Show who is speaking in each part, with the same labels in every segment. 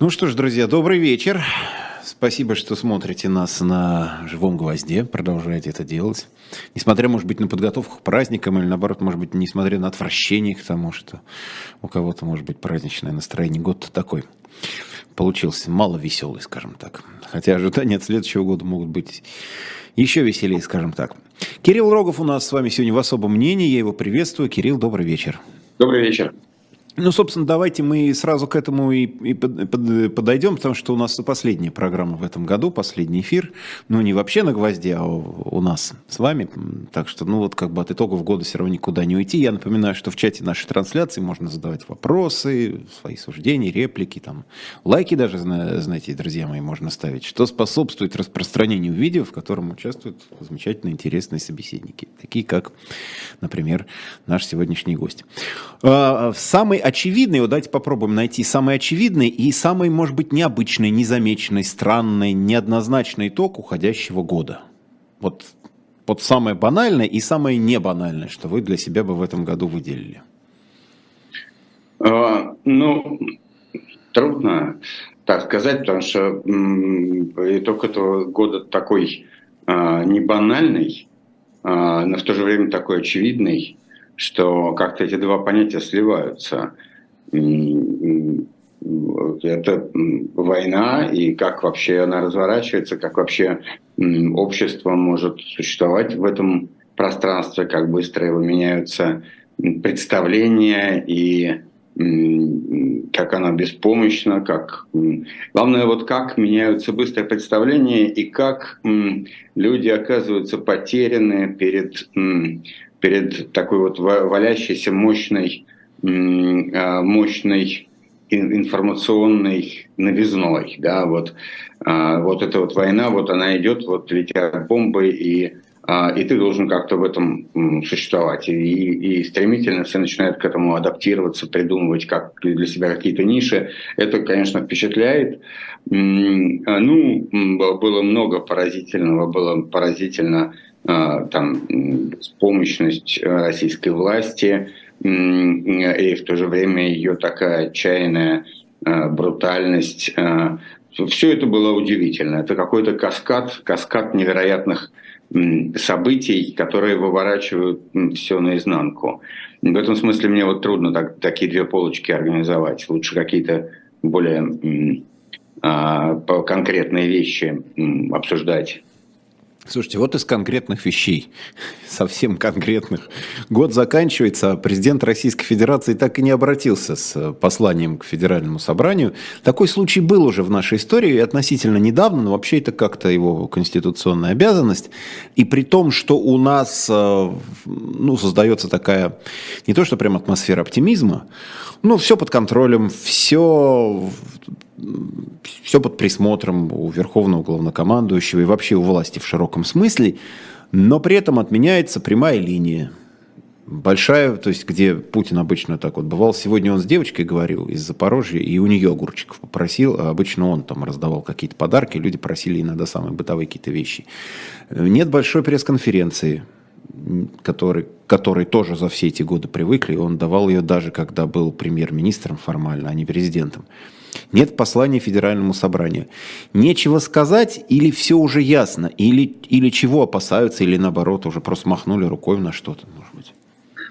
Speaker 1: Ну что ж, друзья, добрый вечер. Спасибо, что смотрите нас на живом гвозде, продолжаете это делать. Несмотря, может быть, на подготовку к праздникам, или наоборот, может быть, несмотря на отвращение к тому, что у кого-то может быть праздничное настроение. Год такой получился мало веселый, скажем так. Хотя ожидания от следующего года могут быть еще веселее, скажем так. Кирилл Рогов у нас с вами сегодня в особом мнении. Я его приветствую. Кирилл, добрый вечер.
Speaker 2: Добрый вечер.
Speaker 1: Ну, собственно, давайте мы сразу к этому и, и подойдем, потому что у нас последняя программа в этом году, последний эфир. Ну, не вообще на гвозде, а у нас с вами. Так что, ну, вот как бы от итогов года все равно никуда не уйти. Я напоминаю, что в чате нашей трансляции можно задавать вопросы, свои суждения, реплики, там, лайки даже, знаете, друзья мои, можно ставить, что способствует распространению видео, в котором участвуют замечательно интересные собеседники, такие как, например, наш сегодняшний гость. А, самый очевидный, вот давайте попробуем найти самый очевидный и самый, может быть, необычный, незамеченный, странный, неоднозначный итог уходящего года. Вот, вот самое банальное и самое небанальное, что вы для себя бы в этом году выделили.
Speaker 2: А, ну, трудно так сказать, потому что итог этого года такой а, не банальный, а, но в то же время такой очевидный что как-то эти два понятия сливаются. Это война, и как вообще она разворачивается, как вообще общество может существовать в этом пространстве, как быстро его меняются представления и как она беспомощна, как главное вот как меняются быстрые представления и как люди оказываются потеряны перед перед такой вот валящейся мощной, мощной информационной новизной, да, вот, а, вот эта вот война, вот она идет, вот летят бомбы, и, а, и ты должен как-то в этом существовать. И, и стремительно все начинают к этому адаптироваться, придумывать как для себя какие-то ниши. Это, конечно, впечатляет. Ну, было много поразительного, было поразительно а, там, беспомощность э, российской власти и в то же время ее такая отчаянная э, брутальность. Э, Все это было удивительно. Это какой-то каскад, каскад невероятных событий, которые выворачивают все наизнанку. В этом смысле мне вот трудно так, такие две полочки организовать. Лучше какие-то более а, конкретные вещи обсуждать.
Speaker 1: Слушайте, вот из конкретных вещей, совсем конкретных. Год заканчивается, а президент Российской Федерации так и не обратился с посланием к Федеральному собранию. Такой случай был уже в нашей истории относительно недавно, но вообще это как-то его конституционная обязанность. И при том, что у нас э, ну, создается такая, не то что прям атмосфера оптимизма, ну, все под контролем, все все под присмотром у верховного главнокомандующего и вообще у власти в широком смысле, но при этом отменяется прямая линия. Большая, то есть где Путин обычно так вот бывал. Сегодня он с девочкой говорил из Запорожья, и у нее огурчиков попросил, а обычно он там раздавал какие-то подарки, люди просили иногда самые бытовые какие-то вещи. Нет большой пресс-конференции, который, который тоже за все эти годы привыкли, он давал ее даже когда был премьер-министром формально, а не президентом. Нет послания Федеральному собранию. Нечего сказать или все уже ясно, или, или чего опасаются, или наоборот уже просто махнули рукой на что-то, может быть.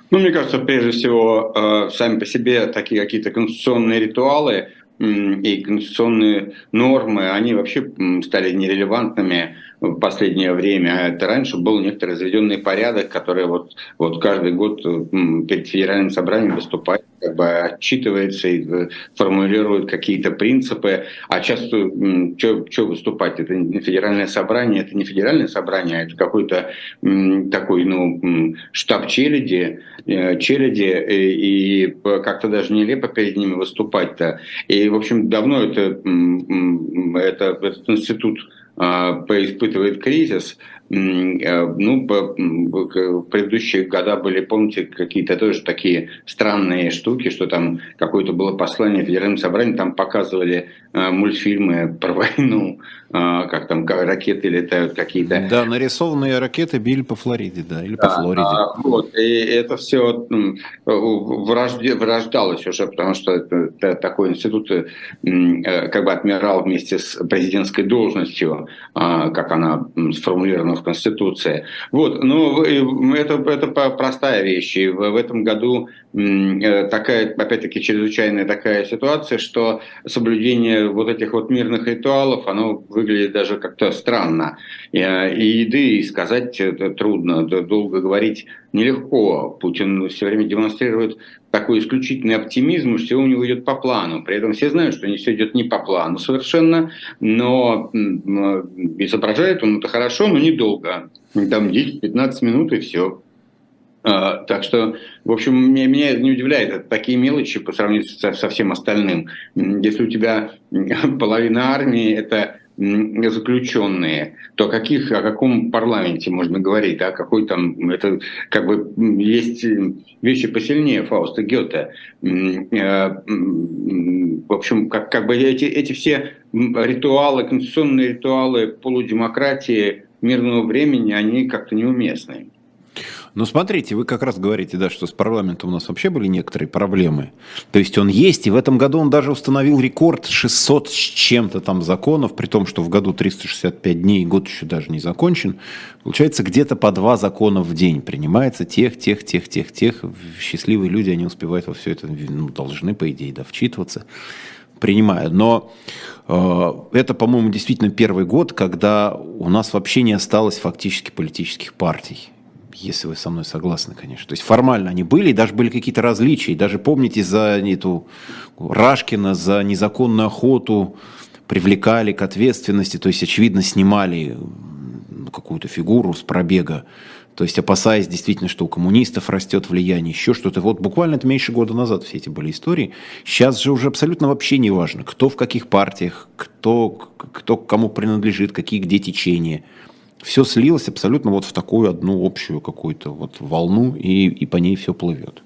Speaker 2: Ну, мне кажется, прежде всего, э, сами по себе такие какие-то конституционные ритуалы и конституционные нормы, они вообще стали нерелевантными в последнее время. Это раньше был некоторый заведенный порядок, который вот, вот каждый год перед федеральным собранием выступает, как бы отчитывается и э, формулирует какие-то принципы. А часто что выступать? Это не федеральное собрание, это не федеральное собрание, а это какой-то такой ну, штаб челяди, э, челяди, э, и как-то даже нелепо перед ними выступать-то. И, в общем, давно это, это, этот институт а, испытывает кризис, ну, в предыдущие года были, помните, какие-то тоже такие странные штуки, что там какое-то было послание в Федеральном собрании, там показывали мультфильмы про войну, как там ракеты летают какие-то.
Speaker 1: Да, нарисованные ракеты били по Флориде, да, или по Флориде. А,
Speaker 2: вот, и это все врождалось уже, потому что это, такой институт как бы отмирал вместе с президентской должностью, как она сформулирована в Конституции. Вот, но это, это простая вещь. И в, в этом году э, такая, опять-таки, чрезвычайная такая ситуация, что соблюдение вот этих вот мирных ритуалов, оно выглядит даже как-то странно. И, и еды сказать это трудно, долго говорить нелегко. Путин все время демонстрирует такой исключительный оптимизм, и все у него идет по плану. При этом все знают, что не все идет не по плану совершенно, но изображает он это хорошо, но недолго. Там 10-15 минут и все. Так что, в общем, меня, меня не удивляет это такие мелочи по сравнению со, со всем остальным. Если у тебя половина армии это заключенные, то о, каких, о каком парламенте можно говорить, да, какой там, это как бы есть вещи посильнее Фауста Гёте. Э, в общем, как, как бы эти, эти все ритуалы, конституционные ритуалы полудемократии мирного времени, они как-то неуместны.
Speaker 1: Но смотрите, вы как раз говорите, да, что с парламентом у нас вообще были некоторые проблемы. То есть он есть, и в этом году он даже установил рекорд 600 с чем-то там законов, при том, что в году 365 дней, год еще даже не закончен. Получается, где-то по два закона в день принимается тех, тех, тех, тех, тех. Счастливые люди, они успевают во все это, ну, должны, по идее, да, вчитываться принимают. Но э, это, по-моему, действительно первый год, когда у нас вообще не осталось фактически политических партий если вы со мной согласны, конечно. То есть формально они были, и даже были какие-то различия. И даже помните за эту Рашкина, за незаконную охоту привлекали к ответственности, то есть, очевидно, снимали какую-то фигуру с пробега. То есть, опасаясь действительно, что у коммунистов растет влияние, еще что-то. Вот буквально это меньше года назад все эти были истории. Сейчас же уже абсолютно вообще не важно, кто в каких партиях, кто, кто кому принадлежит, какие где течения все слилось абсолютно вот в такую одну общую какую-то вот волну, и, и по ней все плывет.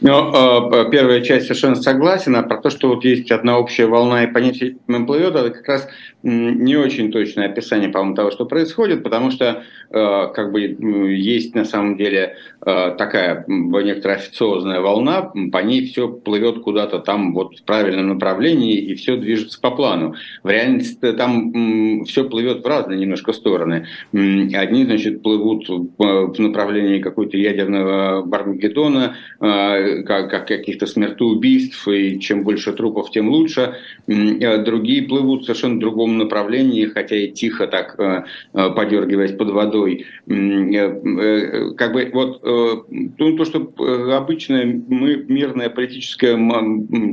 Speaker 2: Ну, первая часть совершенно согласен, а про то, что вот есть одна общая волна и по ней плывет, это как раз не очень точное описание, по-моему, того, что происходит, потому что э, как бы есть на самом деле э, такая некоторая официозная волна, по ней все плывет куда-то там вот в правильном направлении и все движется по плану. В реальности там все плывет в разные немножко стороны. Одни, значит, плывут в направлении какой-то ядерного Бармагеддона, э, как, как каких-то смертоубийств, и чем больше трупов, тем лучше. Другие плывут в совершенно другом направлении, хотя и тихо так э, э, подергиваясь под водой. Э, как бы вот ну, то, что обычное мы, мирное политическое,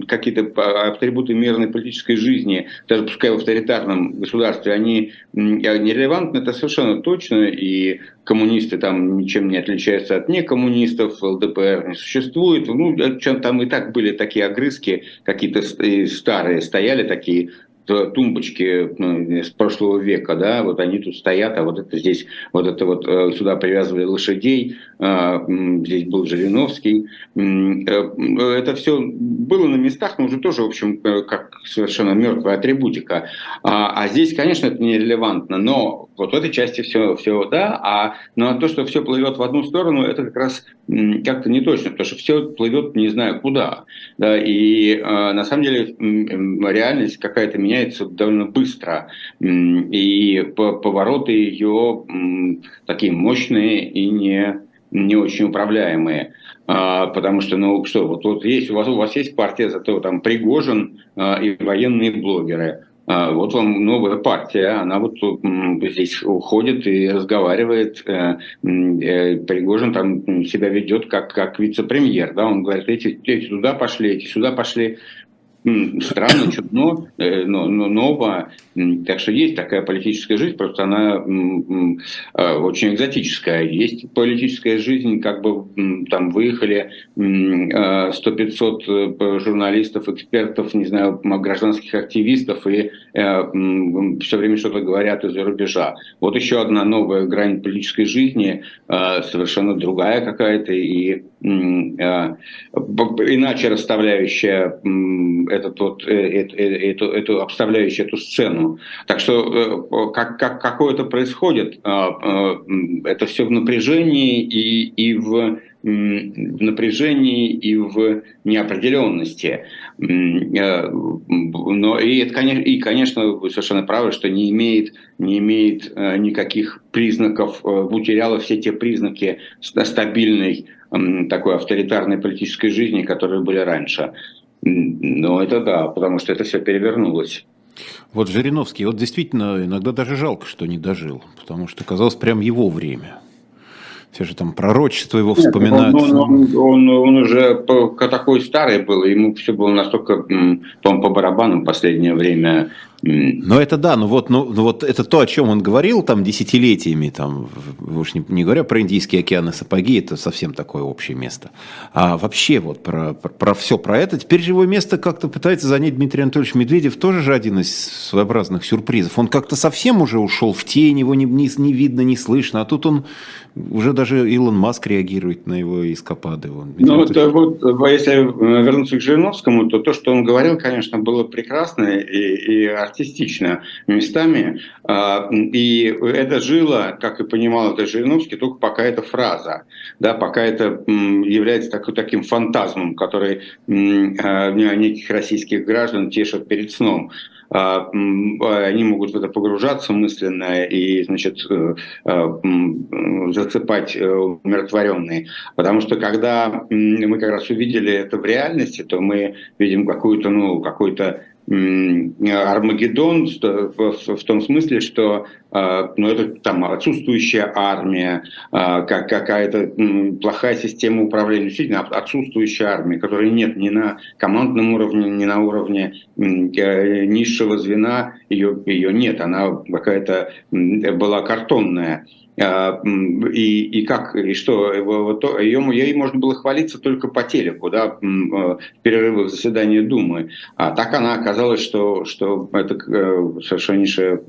Speaker 2: какие-то атрибуты мирной политической жизни, даже пускай в авторитарном государстве, они нерелевантны, это совершенно точно, и коммунисты там ничем не отличаются от некоммунистов, ЛДПР не существует. Ну, там и так были такие огрызки, какие-то старые стояли такие тумбочки ну, с прошлого века, да, вот они тут стоят, а вот это здесь, вот это вот э, сюда привязывали лошадей, а, здесь был Жириновский. Э, это все было на местах, но уже тоже, в общем, э, как совершенно мертвая атрибутика. А, а здесь, конечно, это нерелевантно, но вот в этой части все, все да, а но то, что все плывет в одну сторону, это как раз как-то не точно, потому что все плывет не знаю куда. Да, и на самом деле реальность какая-то меня меняется довольно быстро. И повороты ее такие мощные и не, не очень управляемые. А, потому что, ну что, вот, вот есть, у вас, у вас есть партия, зато там Пригожин а, и военные блогеры. А, вот вам новая партия, она вот здесь уходит и разговаривает. Э, э, Пригожин там себя ведет как, как вице-премьер. Да? Он говорит, эти, эти туда пошли, эти сюда пошли странно, чудно, э, но, но ново. Так что есть такая политическая жизнь, просто она а, очень экзотическая. Есть политическая жизнь, как бы там выехали 100-500 э, журналистов, экспертов, не знаю, гражданских активистов и э, все время что-то говорят из-за рубежа. Вот еще одна новая грань политической жизни, э, совершенно другая какая-то и иначе расставляющая этот вот, эту, эту, эту, обставляющая эту сцену. Так что как, как, какое-то происходит, это все в напряжении и, и в в напряжении и в неопределенности. Э, но и, это, конечно, и, конечно, вы совершенно правы, что не имеет, не имеет э, никаких признаков, утеряла э, все те признаки стабильной такой авторитарной политической жизни, которые были раньше. Но это да, потому что это все перевернулось.
Speaker 1: Вот Жириновский, вот действительно иногда даже жалко, что не дожил, потому что казалось прям его время. Все же там пророчество его вспоминают.
Speaker 2: Нет, он, он, он, он уже такой старый был, ему все было настолько по, по барабану в последнее время.
Speaker 1: Но это да, ну вот, ну, ну вот это то, о чем он говорил там десятилетиями, там, уж не, не говоря про Индийские океаны сапоги, это совсем такое общее место. А вообще вот про, про, про все про это, теперь же его место как-то пытается занять Дмитрий Анатольевич Медведев, тоже же один из своеобразных сюрпризов. Он как-то совсем уже ушел в тень, его не, не, не видно, не слышно, а тут он уже даже Илон Маск реагирует на его эскапады. Он,
Speaker 2: ну, вот, вот, если вернуться к Жириновскому, то то, что он говорил, конечно, было прекрасно и, и артистично местами. А, и это жило, как и понимал это Жириновский, только пока это фраза, да, пока это является такой, таким фантазмом, который а, неких российских граждан тешит перед сном. А, они могут в это погружаться мысленно и, значит, э, э, засыпать э, умиротворенные. Потому что когда мы как раз увидели это в реальности, то мы видим какую-то, ну, какой-то Армагеддон в том смысле, что а, ну, это там отсутствующая армия, а, как какая-то плохая система управления, действительно отсутствующая армия, которой нет ни на командном уровне, ни на уровне низшего звена, ее, ее нет, она какая-то была картонная. А, и, и как, и что, ее, ей можно было хвалиться только по телеку, да, э, в перерывах заседания Думы. А так она оказалась, что, что это э, совершеннейшая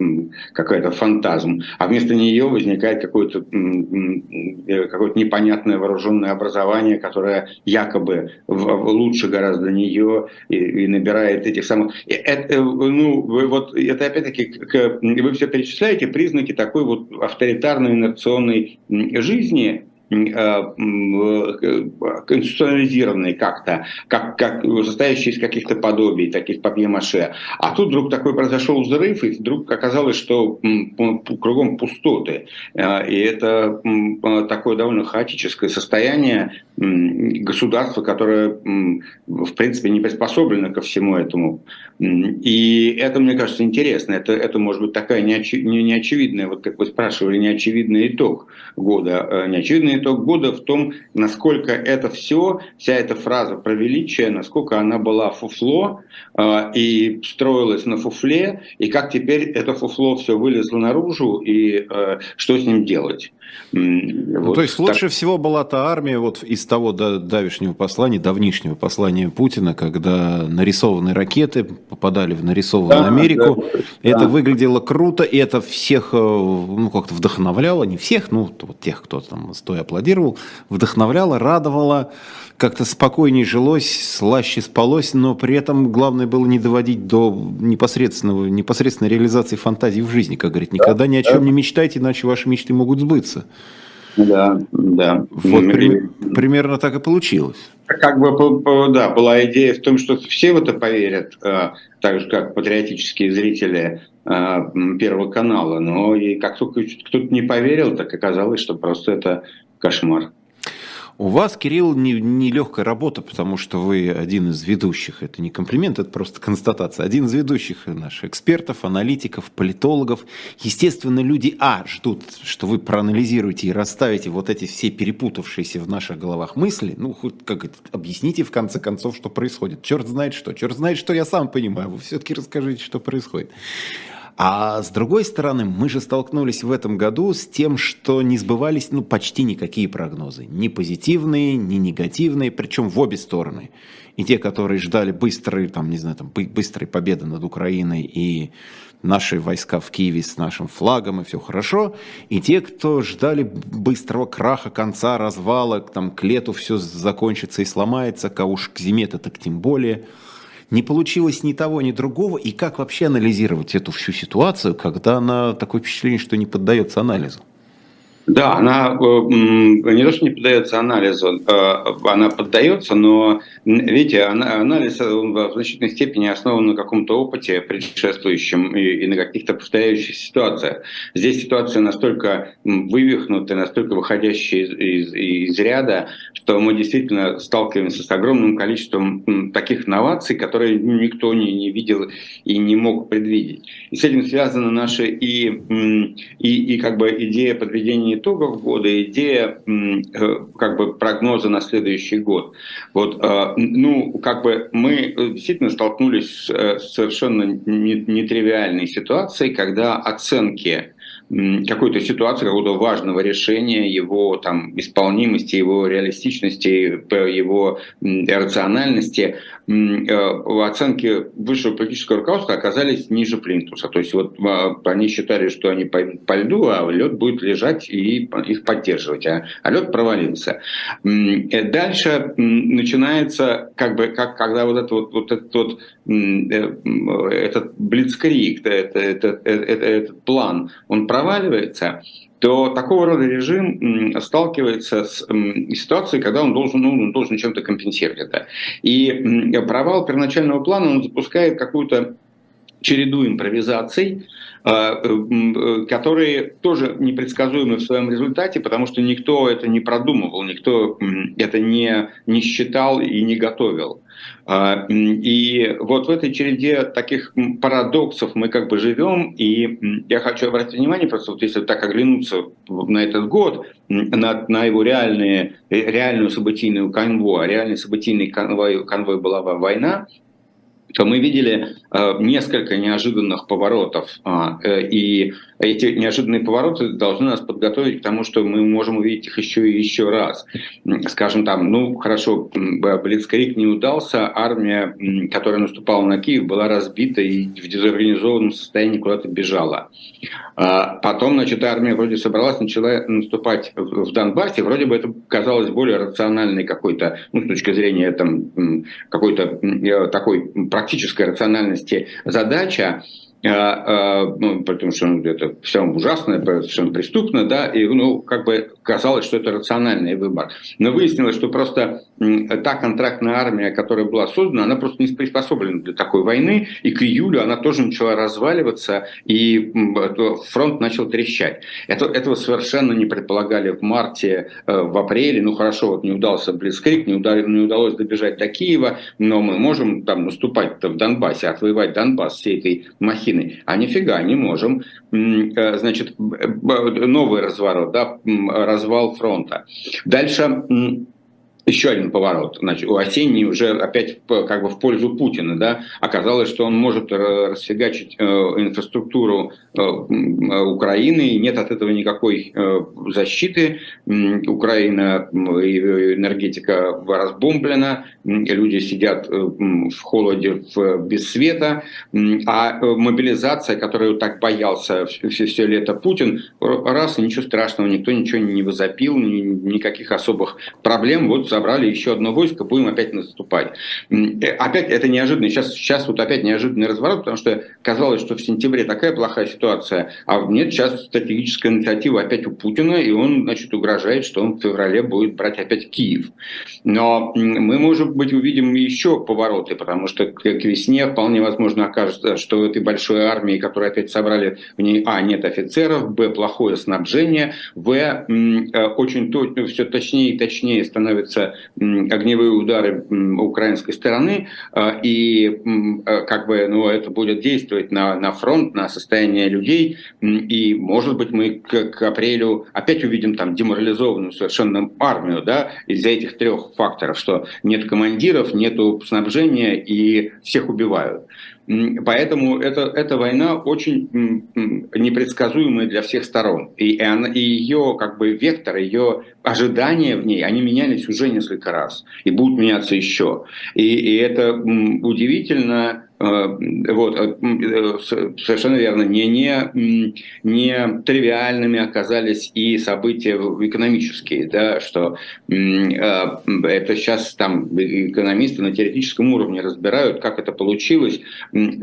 Speaker 2: какая-то фантазм. А вместо нее возникает какое-то э, какое непонятное вооруженное образование, которое якобы лучше гораздо нее и, и набирает этих самых... Это, ну, вот это опять-таки, вы все перечисляете признаки такой вот авторитарной инерционной жизни, э, э, конституционализированной как-то, как, как состоящей из каких-то подобий, таких папье-маше. А тут вдруг такой произошел взрыв, и вдруг оказалось, что кругом пустоты. Э, и это такое довольно хаотическое состояние государства, которое, в принципе, не приспособлено ко всему этому. И это, мне кажется, интересно. Это, это может быть такая неочевидная, вот как вы спрашивали, неочевидный итог года. Неочевидный итог года в том, насколько это все, вся эта фраза про величие, насколько она была фуфло э, и строилась на фуфле, и как теперь это фуфло все вылезло наружу, и э, что с ним делать.
Speaker 1: Ну, вот. То есть лучше так... всего была та армия вот из того давешнего послания, давнишнего послания Путина, когда нарисованные ракеты попадали в нарисованную да, Америку. Да, это да. выглядело круто, и это всех э, ну, как-то вдохновляло, не всех, ну, вот тех, кто там стоя аплодировал, вдохновляло, радовало, как-то спокойнее жилось, слаще спалось, но при этом главное было не доводить до непосредственного, непосредственной реализации фантазии в жизни, как говорит. Никогда да, ни о чем да. не мечтайте, иначе ваши мечты могут сбыться.
Speaker 2: Да, да.
Speaker 1: Вот при, примерно так и получилось.
Speaker 2: Как бы, да, была идея в том, что все в это поверят, э, так же, как патриотические зрители э, Первого канала, но и как только кто-то не поверил, так оказалось, что просто это кошмар.
Speaker 1: У вас, Кирилл, нелегкая не, работа, потому что вы один из ведущих. Это не комплимент, это просто констатация. Один из ведущих наших экспертов, аналитиков, политологов. Естественно, люди, а, ждут, что вы проанализируете и расставите вот эти все перепутавшиеся в наших головах мысли. Ну, хоть как это, объясните в конце концов, что происходит. Черт знает что. Черт знает, что я сам понимаю. Вы все-таки расскажите, что происходит. А с другой стороны, мы же столкнулись в этом году с тем, что не сбывались ну, почти никакие прогнозы. Ни позитивные, ни негативные, причем в обе стороны. И те, которые ждали быстрой, там, не знаю, там, быстрой победы над Украиной и наши войска в Киеве с нашим флагом, и все хорошо. И те, кто ждали быстрого краха, конца, развала, там, к лету все закончится и сломается, а уж к зиме-то так тем более – не получилось ни того, ни другого, и как вообще анализировать эту всю ситуацию, когда она такое впечатление, что не поддается анализу?
Speaker 2: Да, она э, не то, что не поддается анализу, э, она поддается, но, видите, анализ в значительной степени основан на каком-то опыте предшествующем и на каких-то повторяющихся ситуациях. Здесь ситуация настолько вывихнутая, настолько выходящая из, из, из ряда, что мы действительно сталкиваемся с огромным количеством таких новаций, которые никто не, не видел и не мог предвидеть. И с этим связаны наши и, и, и как бы идея подведения итогов года, идея э, как бы прогноза на следующий год. Вот, э, ну, как бы мы действительно столкнулись с совершенно нетривиальной ситуацией, когда оценки какой-то ситуации, какого-то важного решения, его там, исполнимости, его реалистичности, его рациональности, э, оценки высшего политического руководства оказались ниже плинтуса. То есть вот а, они считали, что они по льду, а лед будет лежать и их поддерживать, а, а лед провалился. Э, дальше начинается, как бы, как, когда вот, это вот, вот этот вот э, этот блицкрик, это, это, это, этот план, он проваливается, то такого рода режим сталкивается с ситуацией, когда он должен, ну, он должен чем-то компенсировать это. И провал первоначального плана он запускает какую-то череду импровизаций, а, э, которые тоже непредсказуемы в своем результате, потому что никто это не продумывал, никто это не, не считал и не готовил. А, и вот в этой череде таких парадоксов мы как бы живем, и я хочу обратить внимание, просто вот если так оглянуться на этот год, на, на его реальные, реальную событийную конвой, а реальный событийный конвой, конвой была война, то мы видели э, несколько неожиданных поворотов. Э, и эти неожиданные повороты должны нас подготовить к тому, что мы можем увидеть их еще и еще раз. Скажем там, ну хорошо, Блицкрик не удался, армия, которая наступала на Киев, была разбита и в дезорганизованном состоянии куда-то бежала. А потом, значит, армия вроде собралась, начала наступать в Донбассе, вроде бы это казалось более рациональной какой-то, ну, с точки зрения там, какой-то э, такой практической рациональности задача, ну, потому что ну, это все ужасно, совершенно преступно, да, и ну, как бы казалось, что это рациональный выбор. Но выяснилось, что просто та контрактная армия, которая была создана, она просто не приспособлена для такой войны, и к июлю она тоже начала разваливаться, и фронт начал трещать. Это, этого совершенно не предполагали в марте, э, в апреле, ну хорошо, вот не удался Блицкрик, не, удалось, не удалось добежать до Киева, но мы можем там наступать в Донбассе, отвоевать Донбасс всей этой махиной. А нифига не можем. Э, значит, новый разворот, да, развал фронта. Дальше еще один поворот. Значит, у Осенний уже опять как бы в пользу Путина. Да? Оказалось, что он может расфигачить э, инфраструктуру э, Украины, и нет от этого никакой э, защиты. Украина, энергетика разбомблена, люди сидят в холоде, без света, а мобилизация, которую так боялся все, все лето Путин, раз, ничего страшного, никто ничего не возопил, никаких особых проблем. Вот забрали еще одно войско, будем опять наступать. Э, опять это неожиданно. Сейчас, сейчас вот опять неожиданный разворот, потому что казалось, что в сентябре такая плохая ситуация, а нет, сейчас стратегическая инициатива опять у Путина, и он, значит, угрожает, что он в феврале будет брать опять Киев. Но мы, может быть, увидим еще повороты, потому что к весне вполне возможно окажется, что в этой большой армии, которую опять собрали, в ней, а, нет офицеров, б, плохое снабжение, в, э, очень то, все точнее и точнее становится огневые удары украинской стороны, а, и э, как бы ну, это будет действовать на, на фронт, на состояние людей, и, может быть, мы к, к апрелю опять увидим там деморализованную совершенно армию, да, из-за этих трех факторов, что нет командиров, нет снабжения и всех убивают. Поэтому это, эта война очень непредсказуемая для всех сторон. И, она, и ее как бы вектор, ее ожидания в ней, они менялись уже несколько раз и будут меняться еще. И, и это удивительно вот, э, э, совершенно верно, не, не, не тривиальными оказались и события экономические, да, что это сейчас там экономисты на теоретическом уровне разбирают, как это получилось,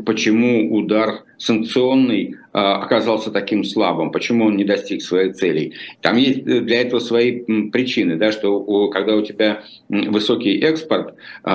Speaker 2: почему удар санкционный оказался таким слабым, почему он не достиг своих целей. Там есть для этого свои причины, да, что когда у тебя высокий экспорт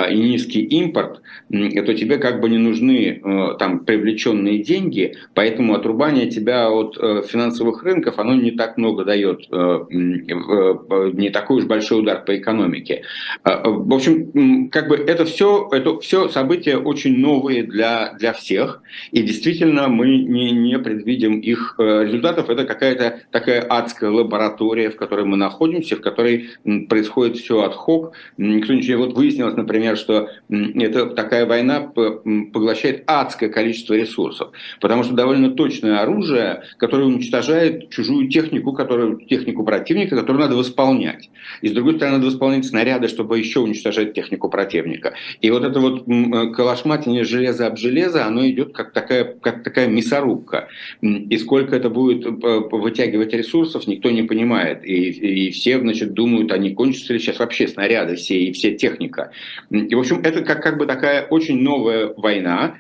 Speaker 2: и низкий импорт, то тебе как бы не нужны э, там привлеченные деньги, поэтому отрубание тебя от э, финансовых рынков, оно не так много дает, э, не такой уж большой удар по экономике. В общем, как бы это все, это все события очень новые для, для всех, и действительно мы не, не предвидим их результатов. Это какая-то такая адская лаборатория, в которой мы находимся, в которой происходит все от хок. Никто ничего. Вот выяснилось, например, что это такая война поглощает адское количество ресурсов, потому что довольно точное оружие, которое уничтожает чужую технику, которую, технику противника, которую надо восполнять. И с другой стороны, надо восполнять снаряды, чтобы еще уничтожать технику противника. И вот это вот э, калашматение железо об железо, оно идет как такая, как такая мясорубка. И сколько это будет э, вытягивать ресурсов, никто не понимает. И, и все, значит, думают, они кончатся ли сейчас вообще снаряды все и все техника. И, в общем, это как, как бы такая очень новая война,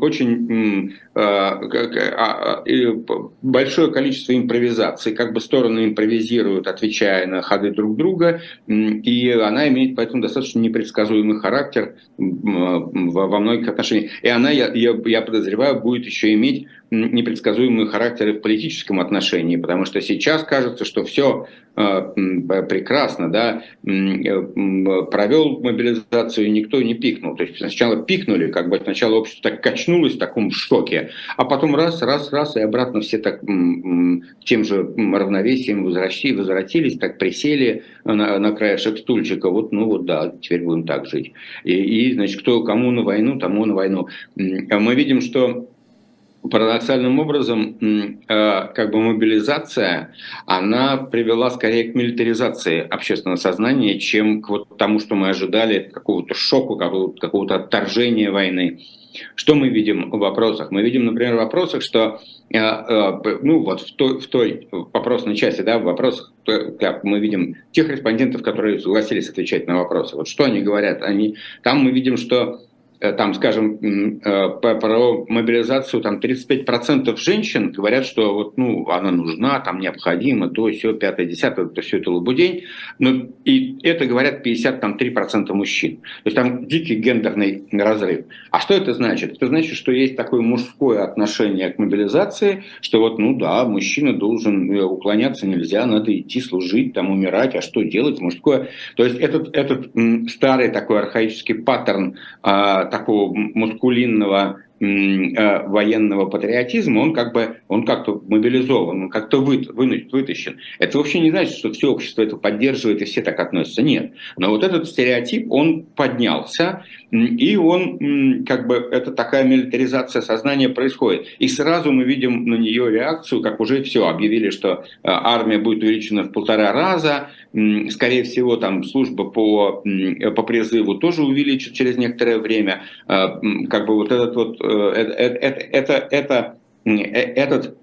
Speaker 2: очень а, а, большое количество импровизаций, как бы стороны импровизируют, отвечая на ходы друг друга, и она имеет поэтому достаточно непредсказуемый характер во многих отношениях. И она, я, я подозреваю, будет еще иметь непредсказуемые характеры в политическом отношении, потому что сейчас кажется, что все э, прекрасно, да, э, провел мобилизацию, никто не пикнул. То есть сначала пикнули, как бы сначала общество так качнулось в таком шоке, а потом раз, раз, раз, и обратно все так тем же равновесием возвращи, возвратились, так присели на, на краешек стульчика, вот, ну вот да, теперь будем так жить. И, и значит, кто кому на войну, тому на войну. Мы видим, что парадоксальным образом э, как бы мобилизация, она привела скорее к милитаризации общественного сознания, чем к вот тому, что мы ожидали, какого-то шоку, какого-то, какого-то отторжения войны. Что мы видим в вопросах? Мы видим, например, в вопросах, что э, э, ну вот в той, в той вопросной части, да, в вопросах мы видим тех респондентов, которые согласились отвечать на вопросы. Вот что они говорят? Они, там мы видим, что там, скажем, э, про мобилизацию, там 35% женщин говорят, что вот, ну, она нужна, там необходимо, то, все, пятое, десятое, то все это лабудень. Но и это говорят 53% мужчин. То есть там дикий гендерный разрыв. А что это значит? Это значит, что есть такое мужское отношение к мобилизации, что вот, ну да, мужчина должен э, уклоняться нельзя, надо идти служить, там умирать, а что делать? Мужское. То есть этот, этот старый такой архаический паттерн а, такого мускулинного военного патриотизма, он как бы он как-то мобилизован, он как-то вы, вы, вытащен. Это вообще не значит, что все общество это поддерживает и все так относятся. Нет. Но вот этот стереотип, он поднялся, и он как бы, это такая милитаризация сознания происходит. И сразу мы видим на нее реакцию, как уже все, объявили, что э, армия будет увеличена в полтора раза, скорее всего, там служба по, по призыву тоже увеличат через некоторое время. Э, как бы вот этот вот это, это, это, этот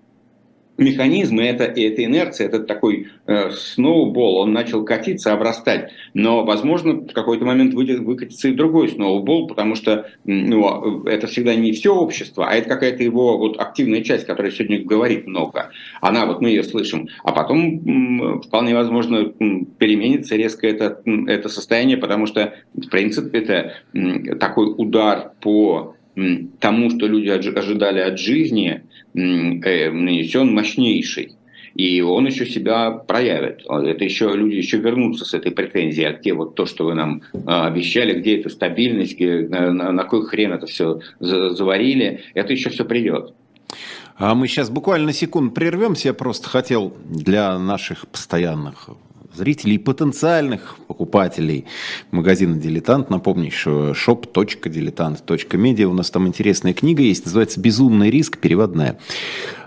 Speaker 2: механизм, и это, эта инерция, этот такой э, сноубол, он начал катиться, обрастать. Но, возможно, в какой-то момент выйдет, выкатится и другой сноубол, потому что ну, это всегда не все общество, а это какая-то его вот, активная часть, которая сегодня говорит много. Она, вот мы ее слышим. А потом вполне возможно переменится резко это, это состояние, потому что, в принципе, это такой удар по тому, что люди ожидали от жизни, э, нанесен мощнейший. И он еще себя проявит. Это еще люди еще вернутся с этой претензией, а где вот то, что вы нам а, обещали, где эта стабильность, на, на, на какой хрен это все заварили, это еще все придет.
Speaker 1: А мы сейчас буквально на секунду прервемся. Я просто хотел для наших постоянных зрителей и потенциальных покупателей магазина «Дилетант». Напомню, что shop.diletant.media. У нас там интересная книга есть, называется «Безумный риск. Переводная».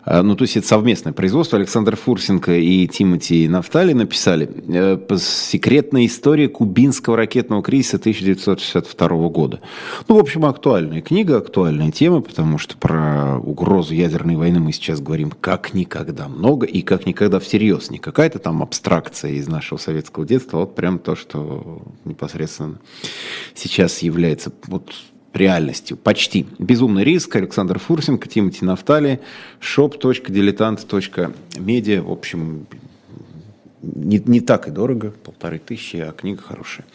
Speaker 1: А, ну, то есть это совместное производство. Александр Фурсенко и Тимати Нафтали написали э, «Секретная история кубинского ракетного кризиса 1962 года». Ну, в общем, актуальная книга, актуальная тема, потому что про угрозу ядерной войны мы сейчас говорим как никогда много и как никогда всерьез. Не какая-то там абстракция из нашего советского детства, а вот прям то, что непосредственно сейчас является вот реальностью. Почти. Безумный риск. Александр Фурсенко, Тимати Нафтали, shop.diletant.media. В общем, не, не так и дорого, полторы тысячи, а книга хорошая.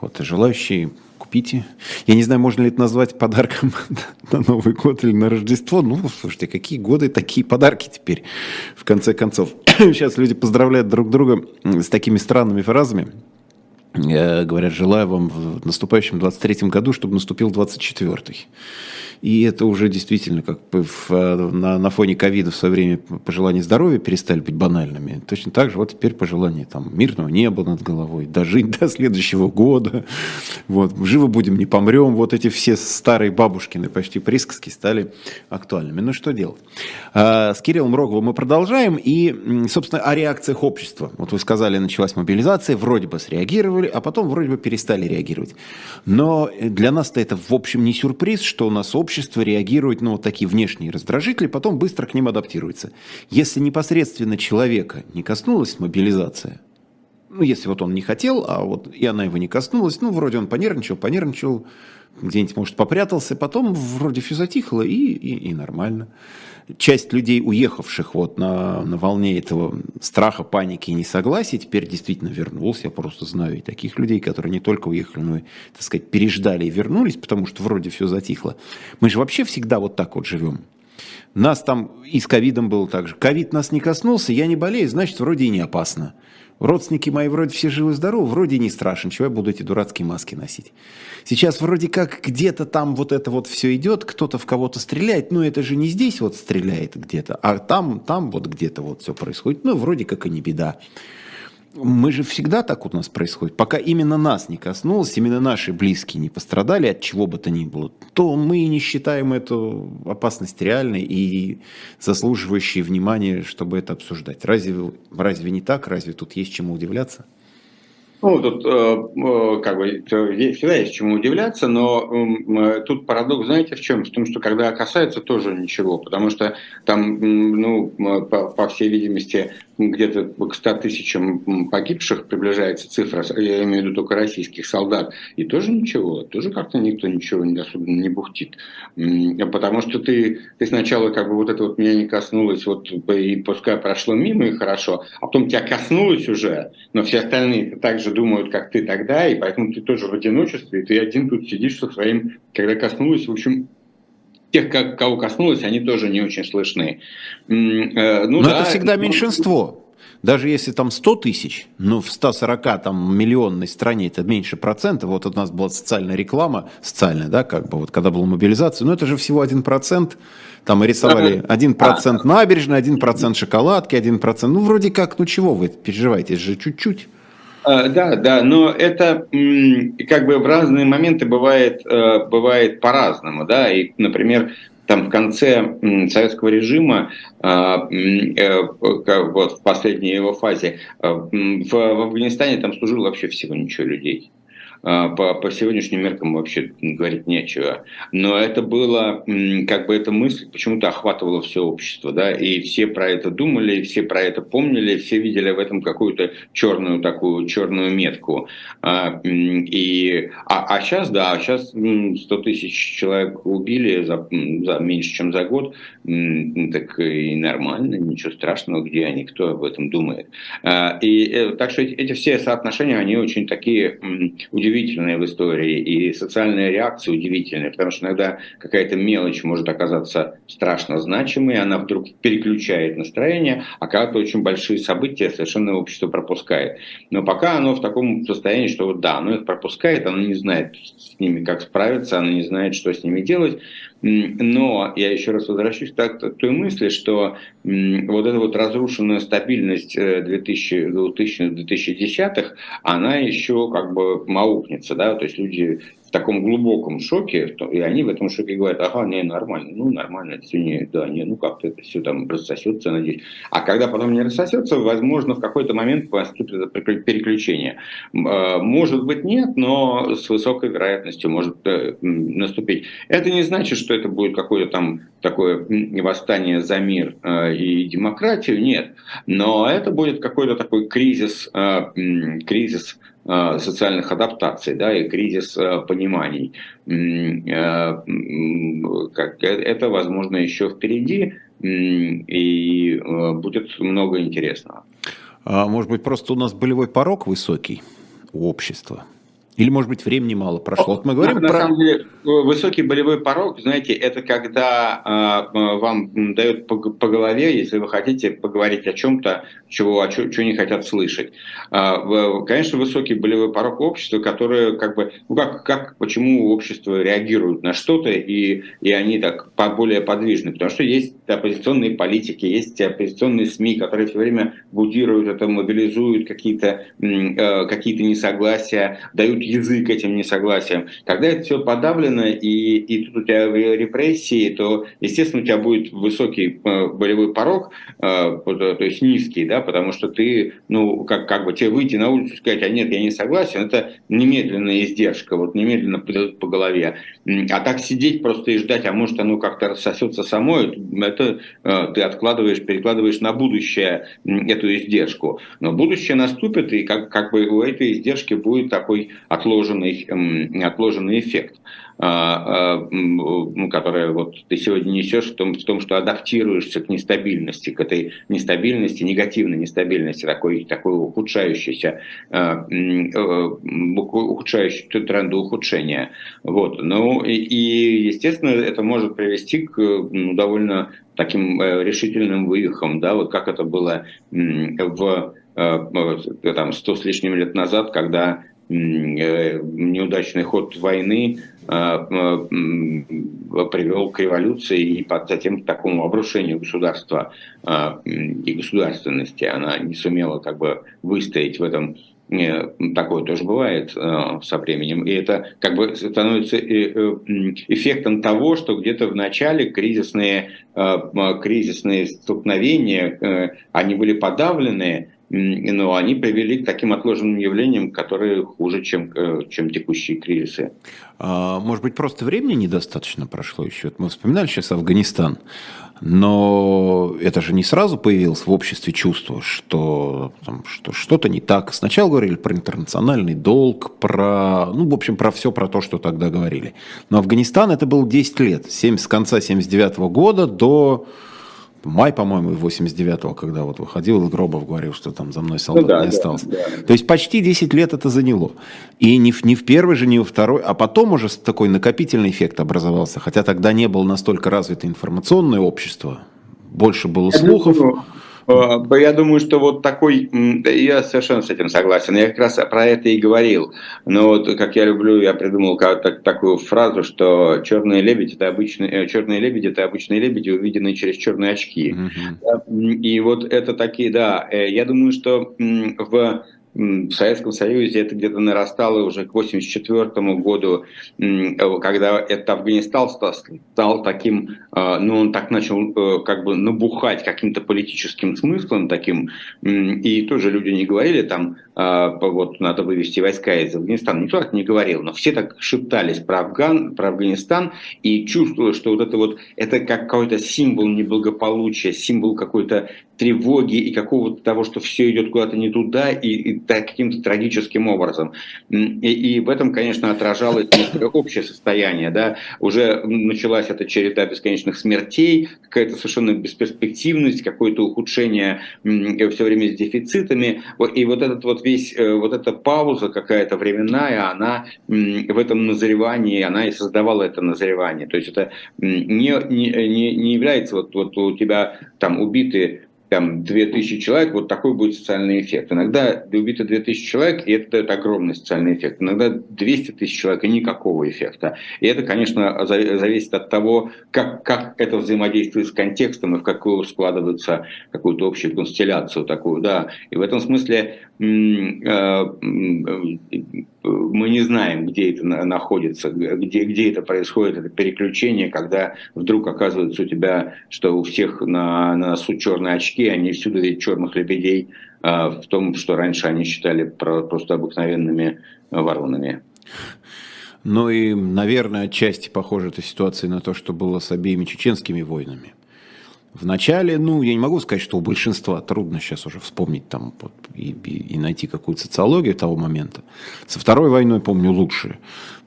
Speaker 1: Вот, желающие купите. Я не знаю, можно ли это назвать подарком на Новый год или на Рождество. Ну, слушайте, какие годы, такие подарки теперь, в конце концов. Сейчас люди поздравляют друг друга с такими странными фразами. Говорят, желаю вам в наступающем 23-м году, чтобы наступил 24-й. И это уже действительно как в, на, на фоне ковида в свое время пожелания здоровья перестали быть банальными. Точно так же вот теперь пожелания там, мирного неба над головой, дожить до следующего года. Вот, живо будем, не помрем. Вот эти все старые бабушкины почти присказки стали актуальными. Ну что делать? А, с Кириллом Роговым мы продолжаем. И, собственно, о реакциях общества. Вот вы сказали, началась мобилизация, вроде бы среагировали, а потом вроде бы перестали реагировать. Но для нас-то это, в общем, не сюрприз, что у нас общество реагирует на вот такие внешние раздражители, потом быстро к ним адаптируется. Если непосредственно человека не коснулась мобилизация, ну, если вот он не хотел, а вот и она его не коснулась, ну, вроде он понервничал, понервничал, где-нибудь, может, попрятался, потом вроде все затихло и, и, и нормально часть людей, уехавших вот на, на волне этого страха, паники и несогласия, теперь действительно вернулся. Я просто знаю и таких людей, которые не только уехали, но и, так сказать, переждали и вернулись, потому что вроде все затихло. Мы же вообще всегда вот так вот живем. Нас там и с ковидом было так же. Ковид нас не коснулся, я не болею, значит, вроде и не опасно. Родственники мои вроде все живы-здоровы, вроде не страшно, чего я буду эти дурацкие маски носить. Сейчас вроде как где-то там вот это вот все идет, кто-то в кого-то стреляет, но это же не здесь вот стреляет где-то, а там, там вот где-то вот все происходит. Ну, вроде как и не беда мы же всегда так у нас происходит. Пока именно нас не коснулось, именно наши близкие не пострадали от чего бы то ни было, то мы не считаем эту опасность реальной и заслуживающей внимания, чтобы это обсуждать. Разве, разве не так? Разве тут есть чему удивляться?
Speaker 2: Ну, тут э, э как бы всегда есть чему удивляться, но э, тут парадокс, знаете, в чем? В том, что когда касается, тоже ничего, потому что там, ну, по, по всей видимости, где-то к 100 тысячам погибших приближается цифра, я имею в виду только российских солдат, и тоже ничего, тоже как-то никто ничего особенно не бухтит. Потому что ты, ты сначала как бы вот это вот меня не коснулось, вот и пускай прошло мимо и хорошо, а потом тебя коснулось уже, но все остальные также думают, как ты тогда, и поэтому ты тоже в одиночестве, и ты один тут сидишь со своим, когда коснулось, в общем, тех, кого коснулось, они тоже не очень слышны.
Speaker 1: Э, ну, Но да, это всегда ну, меньшинство. Даже если там 100 тысяч, ну в 140 там миллионной стране это меньше процента. Вот у нас была социальная реклама, социальная, да, как бы вот когда была мобилизация, но это же всего один процент. Там рисовали один процент набережной, один процент шоколадки, один процент. Ну вроде как, ну чего вы переживаете, это же чуть-чуть.
Speaker 2: А, да, да, но это как бы в разные моменты бывает, э, бывает по-разному, да, и, например, там в конце советского режима, а, э, вот в последней его фазе, э, в Афганистане там служило вообще всего ничего людей. А, по, по сегодняшним меркам вообще говорить нечего. Но это было, как бы эта мысль почему-то охватывала все общество, да, и все про это думали, все про это помнили, все видели в этом какую-то черную такую, черную метку. А, и, а, а сейчас, да, сейчас 100 тысяч человек убили за, за меньше, чем за год, так и нормально, ничего страшного, где они, кто об этом думает. А, и э, так что эти, эти все соотношения, они очень такие удивительные удивительная в истории, и социальная реакция удивительная, потому что иногда какая-то мелочь может оказаться страшно значимой, она вдруг переключает настроение, а когда-то очень большие события совершенно общество пропускает. Но пока оно в таком состоянии, что вот да, оно их пропускает, оно не знает с ними как справиться, оно не знает, что с ними делать, Но я еще раз возвращусь к той мысли, что вот эта вот разрушенная стабильность 2000-2010-х, э, она еще как бы маукнется, да, то есть люди в таком глубоком шоке, и они в этом шоке говорят, ага, не, нормально, ну, нормально, это все не, да, не, ну, как-то это все там рассосется, надеюсь. А когда потом не рассосется, возможно, в какой-то момент наступит переключение. А, может быть, нет, но с высокой вероятностью может э, наступить. Это не значит, что это будет какое-то там такое восстание за мир э, и демократию, нет. Но это будет какой-то такой кризис, э, кризис Э, социальных адаптаций да, и кризис э, пониманий. Э, это, возможно, еще впереди, и будет много интересного.
Speaker 1: А, может быть, просто у нас болевой порог высокий у общества? Или, может быть, времени мало прошло?
Speaker 2: Вот мы говорим на, про... на самом деле, высокий болевой порог, знаете, это когда э, вам дают по, по голове, если вы хотите поговорить о чем-то, чего, о чего, чего не хотят слышать. Э, конечно, высокий болевой порог общества, которое как бы, ну как, как, почему общество реагирует на что-то, и, и они так более подвижны, потому что есть оппозиционные политики, есть оппозиционные СМИ, которые все время будируют это, мобилизуют какие-то э, какие несогласия, дают язык этим несогласием. Когда это все подавлено и, и тут у тебя репрессии, то, естественно, у тебя будет высокий э, болевой порог, э, то есть низкий, да, потому что ты, ну, как, как бы тебе выйти на улицу и сказать, а нет, я не согласен, это немедленная издержка, вот немедленно придет по голове. А так сидеть просто и ждать, а может оно как-то рассосется само, это э, ты откладываешь, перекладываешь на будущее эту издержку. Но будущее наступит, и как, как бы у этой издержки будет такой отложенный, эм, отложенный эффект, а, а, который вот ты сегодня несешь в том, в том, что адаптируешься к нестабильности, к этой нестабильности, негативной нестабильности, такой, такой ухудшающейся, а, э, ухудшающей тренду ухудшения. Вот. Ну и, и, естественно, это может привести к ну, довольно таким э, решительным вывихам, да, вот как это было в э, там, сто с лишним лет назад, когда неудачный ход войны а, а, привел к революции и затем к такому обрушению государства а, и государственности. Она не сумела как бы выстоять в этом э, такое тоже бывает со временем. И это как бы становится э, эффектом того, что где-то в начале кризисные, кризисные столкновения, они были подавлены, но они привели к таким отложенным явлениям, которые хуже, чем, э, чем текущие кризисы.
Speaker 1: А, может быть, просто времени недостаточно прошло еще? Мы вспоминали сейчас Афганистан, но это же не сразу появилось в обществе чувство, что, там, что что-то не так. Сначала говорили про интернациональный долг, про, ну, в общем, про все, про то, что тогда говорили. Но Афганистан это был 10 лет, 7, с конца 79 года до май, по-моему, 89-го, когда вот выходил из гробов, говорил, что там за мной солдат ну, да, не остался. Да, да. То есть почти 10 лет это заняло. И не в, не в первый же, не во второй, а потом уже такой накопительный эффект образовался. Хотя тогда не было настолько развито информационное общество, больше было слухов. Думаю,
Speaker 2: я думаю, что вот такой, я совершенно с этим согласен, я как раз про это и говорил. Но вот, как я люблю, я придумал такую фразу, что черные лебеди это обычные, э, черные лебеди это обычные лебеди, увиденные через черные очки. Mm-hmm. И вот это такие, да, э, я думаю, что в в Советском Союзе это где-то нарастало уже к 1984 году, когда этот Афганистан стал, таким, а, ну он так начал э, как бы набухать каким-то политическим смыслом таким, и тоже люди не говорили там, вот надо вывести войска из Афганистана, никто так не говорил, но все так шептались про, Афган, про Афганистан и чувствовали, что вот это вот, это как какой-то символ неблагополучия, символ какой-то тревоги и какого-то того, что все идет куда-то не туда и, и каким-то трагическим образом. И, и в этом, конечно, отражалось общее состояние. Да? Уже началась эта череда бесконечных смертей, какая-то совершенно бесперспективность, какое-то ухудшение все время с дефицитами. И вот этот вот весь, э, вот эта пауза какая-то временная, она в этом назревании, она и создавала это назревание. То есть это не, не, не является вот, вот у тебя там убиты там 2000 человек, вот такой будет социальный эффект. Иногда убито 2000 человек, и это дает огромный социальный эффект. Иногда 200 тысяч человек, и никакого эффекта. И это, конечно, зависит от того, как, как это взаимодействует с контекстом и в какую складывается какую-то общую констелляцию такую, да. И в этом смысле э, мы не знаем, где это находится, где, где это происходит, это переключение, когда вдруг оказывается у тебя, что у всех на, на носу черные очки, они всюду видят черных лебедей, а, в том, что раньше они считали просто обыкновенными воронами.
Speaker 1: Ну и, наверное, отчасти похожа эта ситуация на то, что было с обеими чеченскими войнами. В начале, ну, я не могу сказать, что у большинства трудно сейчас уже вспомнить там вот, и, и, и найти какую-то социологию того момента. Со второй войной, помню, лучше.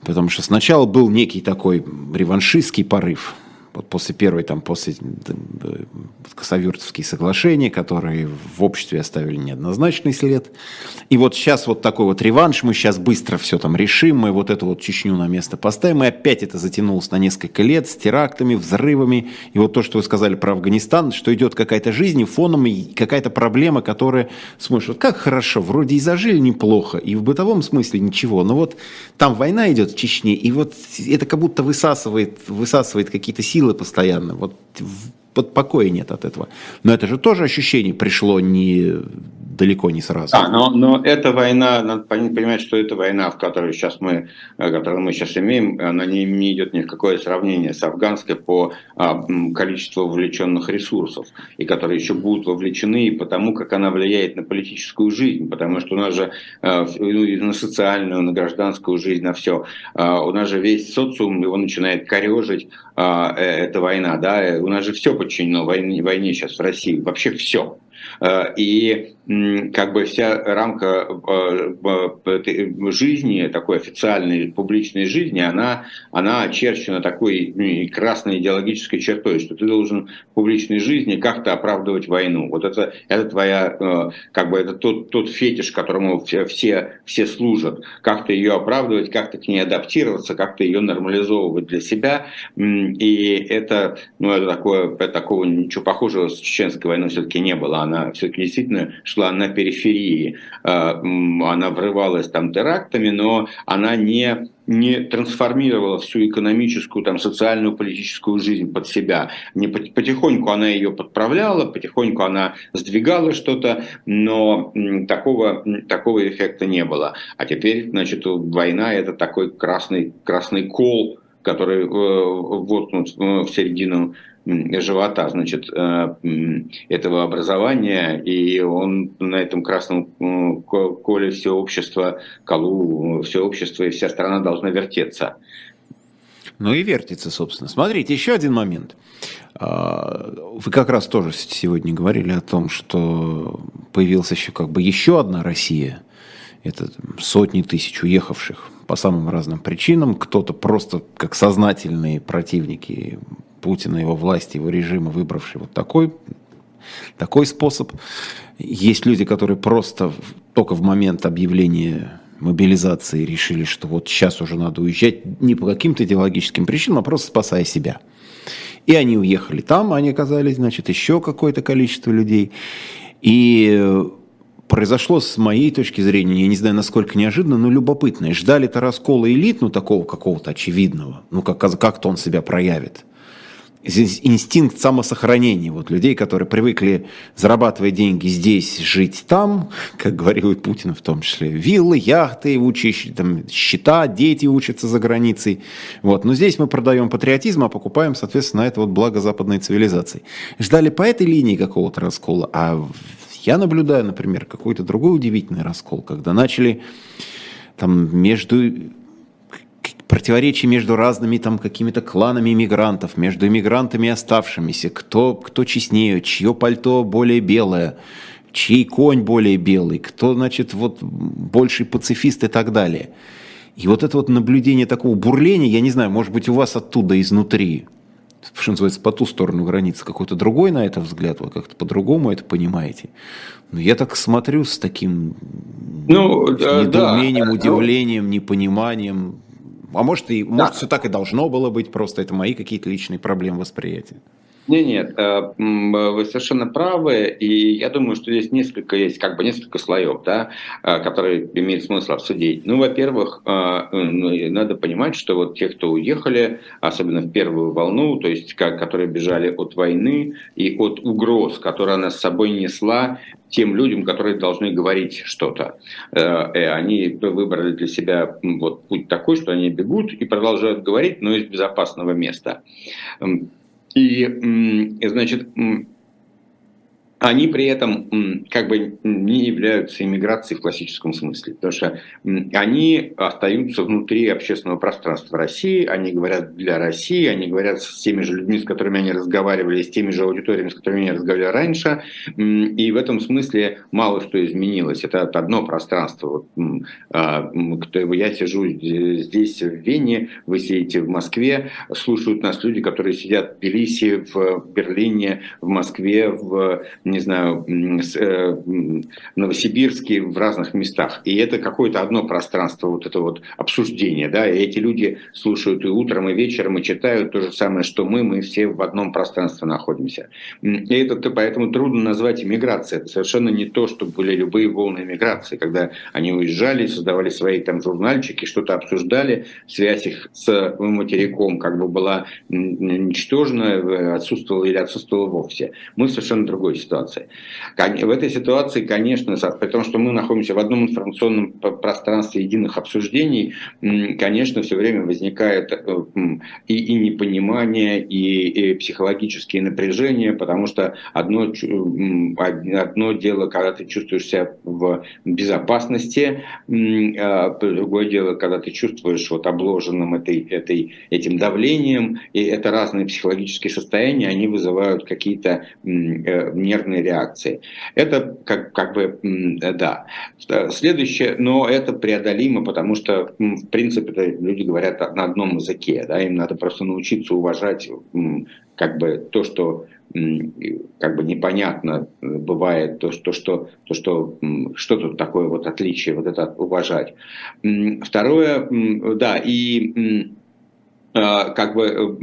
Speaker 1: Потому что сначала был некий такой реваншистский порыв вот после первой, там, после Косовюртовские соглашения, которые в обществе оставили неоднозначный след. И вот сейчас вот такой вот реванш, мы сейчас быстро все там решим, мы вот эту вот Чечню на место поставим, и опять это затянулось на несколько лет с терактами, взрывами. И вот то, что вы сказали про Афганистан, что идет какая-то жизнь, фоном и какая-то проблема, которая, смотришь, вот как хорошо, вроде и зажили неплохо, и в бытовом смысле ничего, но вот там война идет в Чечне, и вот это как будто высасывает, высасывает какие-то силы силы постоянно. Вот, вот покоя нет от этого. Но это же тоже ощущение пришло не далеко не сразу.
Speaker 2: Да, но, но эта война, надо понимать, что эта война, в которой сейчас мы, э, которую мы сейчас имеем, она не, не идет ни в какое сравнение с афганской по а, количеству вовлеченных ресурсов, и которые еще будут вовлечены и потому, как она влияет на политическую жизнь, потому что у нас же а, на социальную, на гражданскую жизнь, на все. А, у нас же весь социум, его начинает корежить а, эта война, да, у нас же все подчинено войне, войне сейчас в России, вообще все. Э, и как бы вся рамка э, жизни, такой официальной публичной жизни, она, она очерчена такой красной идеологической чертой, что ты должен в публичной жизни как-то оправдывать войну. Вот это, это твоя, э, как бы это тот, тот фетиш, которому все, все, все служат. Как-то ее оправдывать, как-то к ней адаптироваться, как-то ее нормализовывать для себя. И это, ну, это такое, такого ничего похожего с чеченской войной все-таки не было. Она все-таки действительно шла на периферии. А, она врывалась там терактами, но она не не трансформировала всю экономическую, там, социальную, политическую жизнь под себя. Не потихоньку она ее подправляла, потихоньку она сдвигала что-то, но такого, такого эффекта не было. А теперь, значит, война – это такой красный, красный кол, который э, воткнут в середину живота, значит, э, этого образования, и он на этом красном э, коле все общество, колу, все общество и вся страна должна вертеться.
Speaker 1: Ну и вертится, собственно. Смотрите, еще один момент. А, вы как раз тоже сегодня говорили о том, что появилась еще как бы еще одна Россия. Это сотни тысяч уехавших по самым разным причинам. Кто-то просто как сознательные противники Путина, его власти, его режима, выбравший вот такой, такой способ. Есть люди, которые просто только в момент объявления мобилизации решили, что вот сейчас уже надо уезжать не по каким-то идеологическим причинам, а просто спасая себя. И они уехали там, они оказались, значит, еще какое-то количество людей. И произошло с моей точки зрения, я не знаю, насколько неожиданно, но любопытно. Ждали-то раскола элит, ну, такого какого-то очевидного, ну, как, как-то он себя проявит инстинкт самосохранения вот людей, которые привыкли зарабатывать деньги здесь, жить там, как говорил и Путин в том числе, виллы, яхты, учащие, там, счета, дети учатся за границей. Вот. Но здесь мы продаем патриотизм, а покупаем, соответственно, это вот благо западной цивилизации. Ждали по этой линии какого-то раскола, а я наблюдаю, например, какой-то другой удивительный раскол, когда начали там между противоречий между разными там какими-то кланами иммигрантов, между иммигрантами и оставшимися, кто, кто честнее, чье пальто более белое, чей конь более белый, кто, значит, вот больший пацифист и так далее. И вот это вот наблюдение такого бурления, я не знаю, может быть, у вас оттуда изнутри, что называется, по ту сторону границы, какой-то другой на это взгляд, вы как-то по-другому это понимаете. Но я так смотрю с таким ну, недоумением, да, удивлением, непониманием. А может, и, да. может, все так и должно было быть, просто это мои какие-то личные проблемы восприятия.
Speaker 2: Нет, нет, э, вы совершенно правы, и я думаю, что здесь несколько есть, как бы несколько слоев, да, э, которые имеет смысл обсудить. Ну, во-первых, э, ну, надо понимать, что вот те, кто уехали, особенно в первую волну, то есть которые бежали от войны и от угроз, которые она с собой несла, тем людям, которые должны говорить что-то. Они выбрали для себя вот путь такой, что они бегут и продолжают говорить, но из безопасного места. И, значит, они при этом как бы не являются иммиграцией в классическом смысле, потому что они остаются внутри общественного пространства России, они говорят для России, они говорят с теми же людьми, с которыми они разговаривали, с теми же аудиториями, с которыми они разговаривали раньше, и в этом смысле мало что изменилось. Это одно пространство. Вот, а, я сижу здесь, в Вене, вы сидите в Москве, слушают нас люди, которые сидят в Тбилиси, в Берлине, в Москве, в не знаю, э, Новосибирске, в разных местах. И это какое-то одно пространство, вот это вот обсуждение, да, и эти люди слушают и утром, и вечером, и читают то же самое, что мы, мы все в одном пространстве находимся. И это поэтому трудно назвать иммиграцией. Это совершенно не то, что были любые волны иммиграции, когда они уезжали, создавали свои там журнальчики, что-то обсуждали, связь их с материком как бы была ничтожна, отсутствовала или отсутствовала вовсе. Мы совершенно другой ситуации ситуации. В этой ситуации, конечно, при том, что мы находимся в одном информационном пространстве единых обсуждений, конечно, все время возникает э, и, и непонимание, и, и психологические напряжения, потому что одно, одно дело, когда ты чувствуешь себя в безопасности, а другое дело, когда ты чувствуешь вот обложенным этой, этой, этим давлением, и это разные психологические состояния, они вызывают какие-то э, нервные нервной реакции. Это как, как бы, да. Следующее, но это преодолимо, потому что, в принципе, люди говорят на одном языке, да, им надо просто научиться уважать как бы то, что как бы непонятно бывает то, что, что, то, что, что тут такое вот отличие, вот это уважать. Второе, да, и а, как бы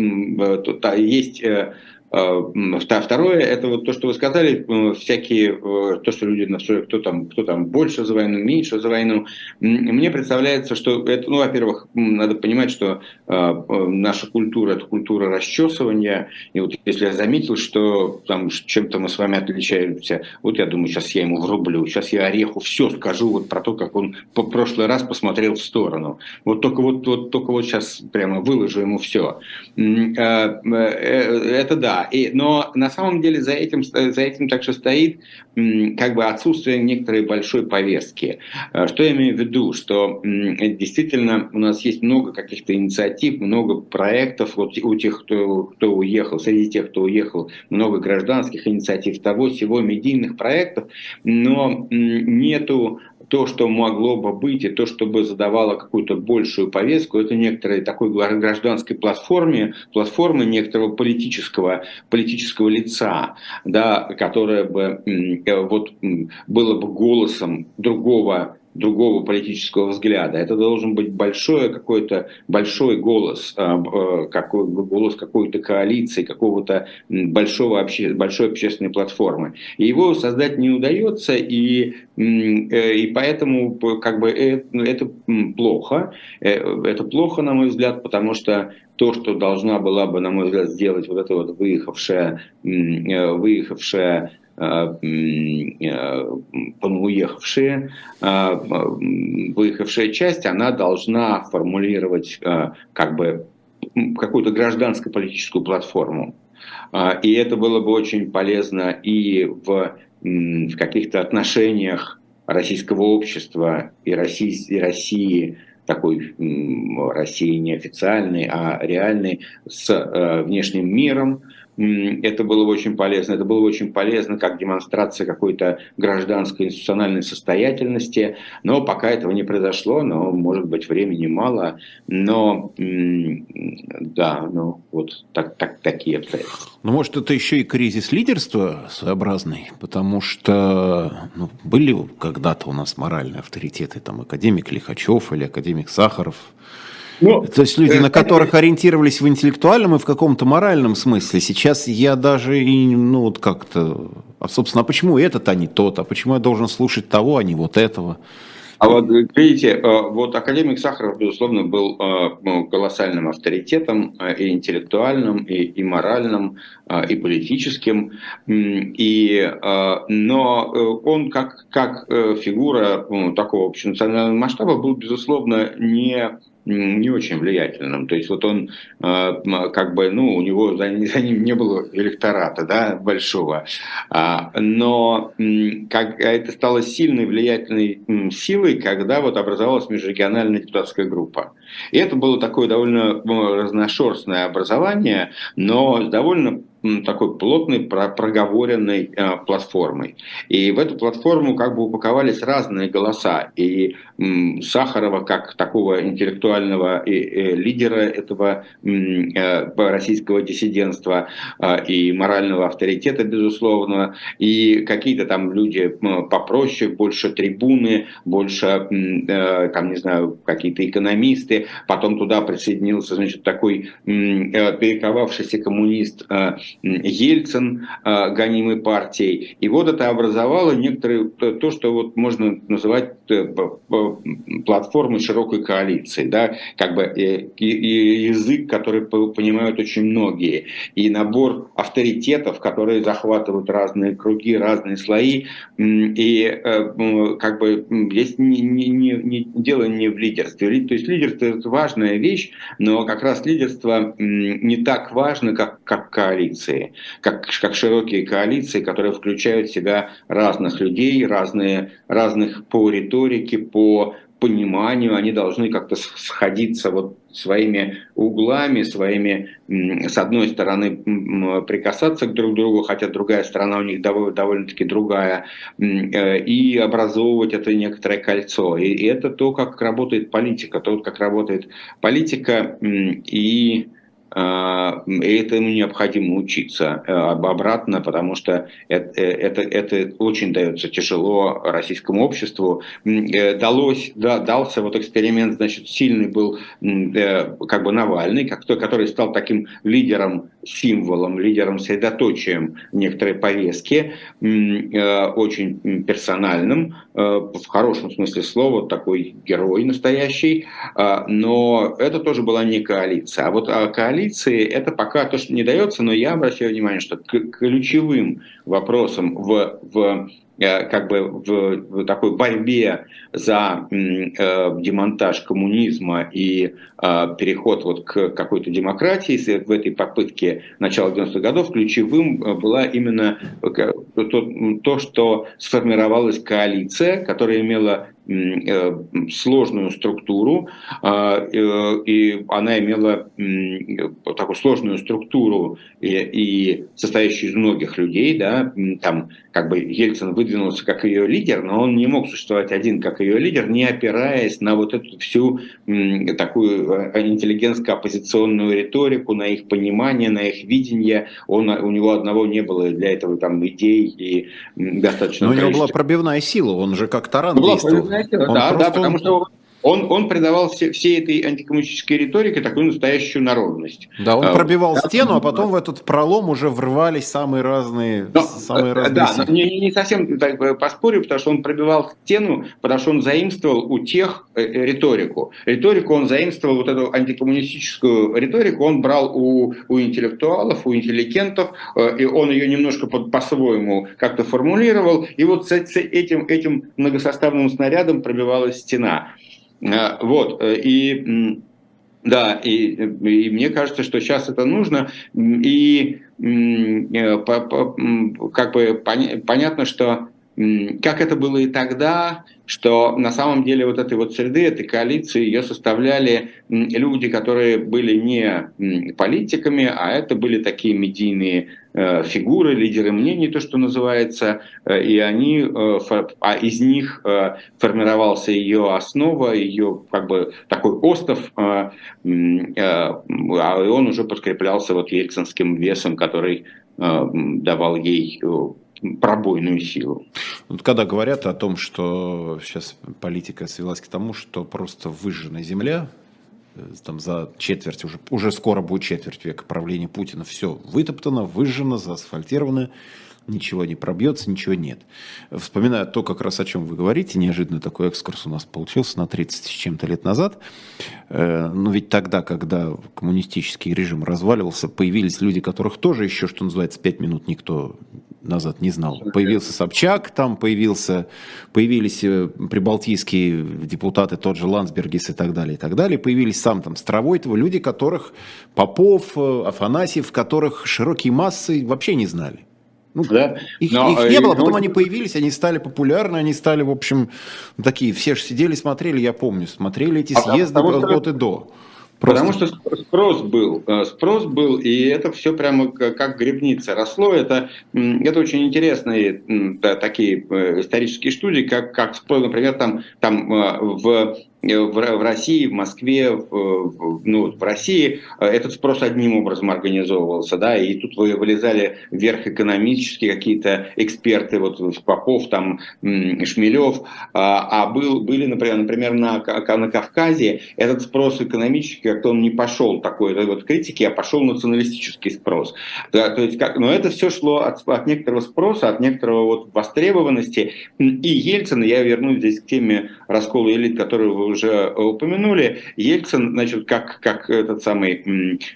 Speaker 2: есть э, Э, второе, это вот то, что вы сказали, э, всякие, э, то, что люди кто там, кто там больше за войну, меньше за войну. Мне представляется, что это, ну, во-первых, надо понимать, что наша культура – это культура расчесывания. И вот если я заметил, что там чем-то мы с вами отличаемся, вот я думаю, сейчас я ему врублю, сейчас я Ореху все скажу вот про то, как он по прошлый раз посмотрел в сторону. Вот только вот, вот, только вот сейчас прямо выложу ему все. Это да, и, но на самом деле за этим, за этим также стоит как бы отсутствие некоторой большой повестки. Э, что я имею в виду? Что действительно у нас есть много каких-то инициатив, много проектов вот у тех, кто, кто уехал, среди тех, кто уехал, много гражданских инициатив, того, всего медийных проектов, но нету то, что могло бы быть, и то, что бы задавало какую-то большую повестку, это некоторой такой гражданской платформе, платформы некоторого политического, политического лица, да, которое бы э, вот, было бы голосом другого другого политического взгляда. Это должен быть большой какой-то большой голос, а, э, какой, голос какой-то коалиции, какого-то большого обще, большой общественной платформы. И его создать не удается, и, э, и поэтому как бы это, это плохо. Э, это плохо, на мой взгляд, потому что то, что должна была бы, на мой взгляд, сделать вот эта вот выехавшая, выехавшая Э, э, уехавшие, э, выехавшая часть, она должна формулировать как бы какую-то гражданскую политическую платформу. И это было бы очень полезно и в, в каких-то отношениях российского общества и России, и России такой России не официальной, а реальной, с внешним миром, это было бы очень полезно. Это было бы очень полезно как демонстрация какой-то гражданской институциональной состоятельности. Но пока этого не произошло, но, может быть, времени мало. Но, да, ну, вот так, так, такие обстоятельства.
Speaker 1: Ну, может, это еще и кризис лидерства своеобразный, потому что ну, были когда-то у нас моральные авторитеты, там, академик Лихачев или академик Сахаров, Ну, То есть люди, э, на которых ориентировались в интеллектуальном и в каком-то моральном смысле. Сейчас я даже и, ну, вот как-то... А, собственно, а почему этот, а не тот? А почему я должен слушать того, а не вот этого?
Speaker 2: А вот, видите, э, вот академик Сахаров, безусловно, был э, ну, колоссальным авторитетом э, и интеллектуальным, и, и моральным, и политическим. И, но он как, как фигура ну, такого общенационального масштаба был, безусловно, не не очень влиятельным. То есть вот он э, как бы, ну, у него за, ним не было электората, да, большого. А, но как это стало сильной влиятельной силой, когда вот образовалась межрегиональная депутатская группа. И это было такое довольно разношерстное образование, но с довольно такой плотной, проговоренной э, платформой. И в эту платформу как бы упаковались разные голоса. И Сахарова, как такого интеллектуального лидера этого э, российского диссидентства и морального авторитета, безусловно, и какие-то там люди попроще, больше трибуны, больше, э, там, не знаю, какие-то экономисты. Потом туда присоединился, значит, такой перековавшийся коммунист Ельцин, а, гонимый партией. И вот это образовало некоторые, то, что вот можно называть э, платформой широкой коалиции, да, как бы э, язык, который понимают очень многие, и набор авторитетов, которые захватывают разные круги, разные слои, и э, как бы здесь не, не, не, дело не в лидерстве. То есть лидерство – это важная вещь, но как раз лидерство не так важно, как, как коалиции, как, как широкие коалиции, которые включают в себя разных людей, разные, разных по риторике, по пониманию, они должны как-то сходиться вот своими углами, своими, с одной стороны, прикасаться к друг другу, хотя другая сторона у них довольно-таки другая, э, и образовывать это некоторое кольцо. И это то, как работает политика, то, как работает политика и и этому необходимо учиться э, обратно, потому что это, это, это очень дается тяжело российскому обществу. Э, далось, да, дался вот эксперимент, значит, сильный был э, как бы Навальный, как то, который стал таким лидером, символом, лидером средоточием некоторой повестки, очень персональным, в хорошем смысле слова, такой герой настоящий, а, но это тоже была не коалиция. А вот а коалиция коалиции это пока то, что не дается, но я обращаю внимание, что ключевым вопросом в, в э, как бы в, в такой борьбе за э, демонтаж коммунизма и э, переход вот к какой-то демократии в этой попытке начала 90-х годов ключевым э, была именно то, то, что сформировалась коалиция, которая имела Э, сложную структуру, а, э, и она имела такую сложную структуру и, и состоящую из многих людей, да, там как бы Ельцин выдвинулся как ее лидер, но он не мог существовать один как ее лидер, не опираясь на вот эту всю такую э, интеллигентско-оппозиционную риторику, на их понимание, на их видение. Он, у него одного не было для этого там идей и достаточно.
Speaker 1: Но у него была пробивная сила, он же как таран действовал.
Speaker 2: Да, да, потому что он, он придавал все, всей этой антикоммунистической риторике такую настоящую народность.
Speaker 1: Да, он а, пробивал да, стену, а потом в этот пролом уже врывались самые разные, но, самые
Speaker 2: э, разные Да, но не, не совсем так э, поспорю, потому что он пробивал стену, потому что он заимствовал у тех э, риторику. Риторику он заимствовал, вот эту антикоммунистическую риторику он брал у, у интеллектуалов, у интеллигентов, и он ее немножко под, по-своему как-то формулировал, и вот с, с этим, этим многосоставным снарядом пробивалась стена. Э, вот, э, и да, и, и мне кажется, что сейчас это нужно, и э, как бы понятно, что как это было и тогда, что на самом деле вот этой вот среды, этой коалиции, ее составляли люди, которые были не политиками, а это были такие медийные э, фигуры, лидеры мнений, то, что называется, э, и они, э, а из них формировался ее основа, ее как бы такой остов, а он уже подкреплялся вот ельцинским весом, который давал ей пробойную силу.
Speaker 1: Вот когда говорят о том, что сейчас политика свелась к тому, что просто выжжена земля, там за четверть, уже, уже скоро будет четверть века правления Путина, все вытоптано, выжжено, заасфальтировано, ничего не пробьется, ничего нет. Вспоминая то, как раз о чем вы говорите, неожиданно такой экскурс у нас получился на 30 с чем-то лет назад. Э, но ведь тогда, когда коммунистический режим разваливался, появились люди, которых тоже еще, что называется, пять минут никто назад не знал. Появился Собчак, там появился, появились э, прибалтийские депутаты, тот же Ландсбергис и так далее, и так далее. Появились сам там Стравойтова, люди, которых Попов, э, Афанасьев, которых широкие массы вообще не знали. Ну, да. Их, Но, их не было, потом ну, они появились, они стали популярны, они стали, в общем, такие, все же сидели, смотрели, я помню, смотрели эти а съезды а, от и до.
Speaker 2: Просто... Потому что спрос был, э, спрос был, и это все прямо как грибница росло. Это, это очень интересные да, такие э, исторические студии, как, как например, там, там э, в в, в России, в Москве, в, ну, в России э, этот спрос одним образом организовывался, да, и тут вы вылезали вверх экономические какие-то эксперты, вот Попов, там, Шмелев, а, а был, были, например, например на, на Кавказе этот спрос экономический, как-то он не пошел такой вот критики, а пошел националистический спрос. Да, то есть, как, но это все шло от, от некоторого спроса, от некоторого вот востребованности, и Ельцин, я вернусь здесь к теме раскола элит, которую вы уже упомянули, Ельцин, значит, как, как этот самый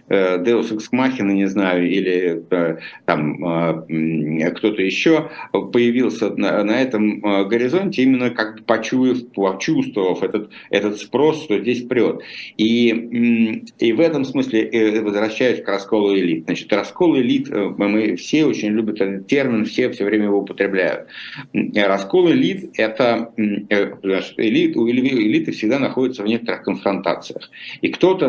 Speaker 2: э, Ex Machina, не знаю, или э, там э, кто-то еще, появился на, на этом горизонте, именно как почуяв, почувствовав этот, этот спрос, что здесь прет. И, и в этом смысле, возвращаюсь к расколу элит. Значит, раскол элит, мы все очень любят этот термин, все все время его употребляют. Раскол элит – это элит, у элиты все всегда находятся в некоторых конфронтациях. И кто-то,